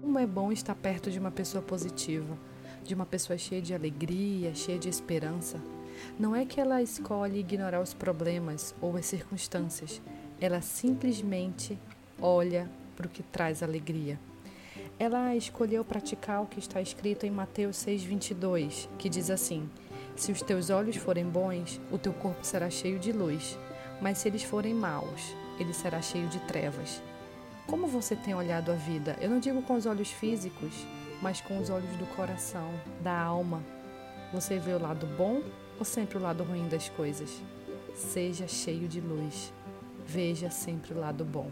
Como é bom estar perto de uma pessoa positiva, de uma pessoa cheia de alegria, cheia de esperança. Não é que ela escolhe ignorar os problemas ou as circunstâncias, ela simplesmente olha para o que traz alegria. Ela escolheu praticar o que está escrito em Mateus 6,22, que diz assim: Se os teus olhos forem bons, o teu corpo será cheio de luz, mas se eles forem maus, ele será cheio de trevas. Como você tem olhado a vida? Eu não digo com os olhos físicos, mas com os olhos do coração, da alma. Você vê o lado bom ou sempre o lado ruim das coisas? Seja cheio de luz. Veja sempre o lado bom.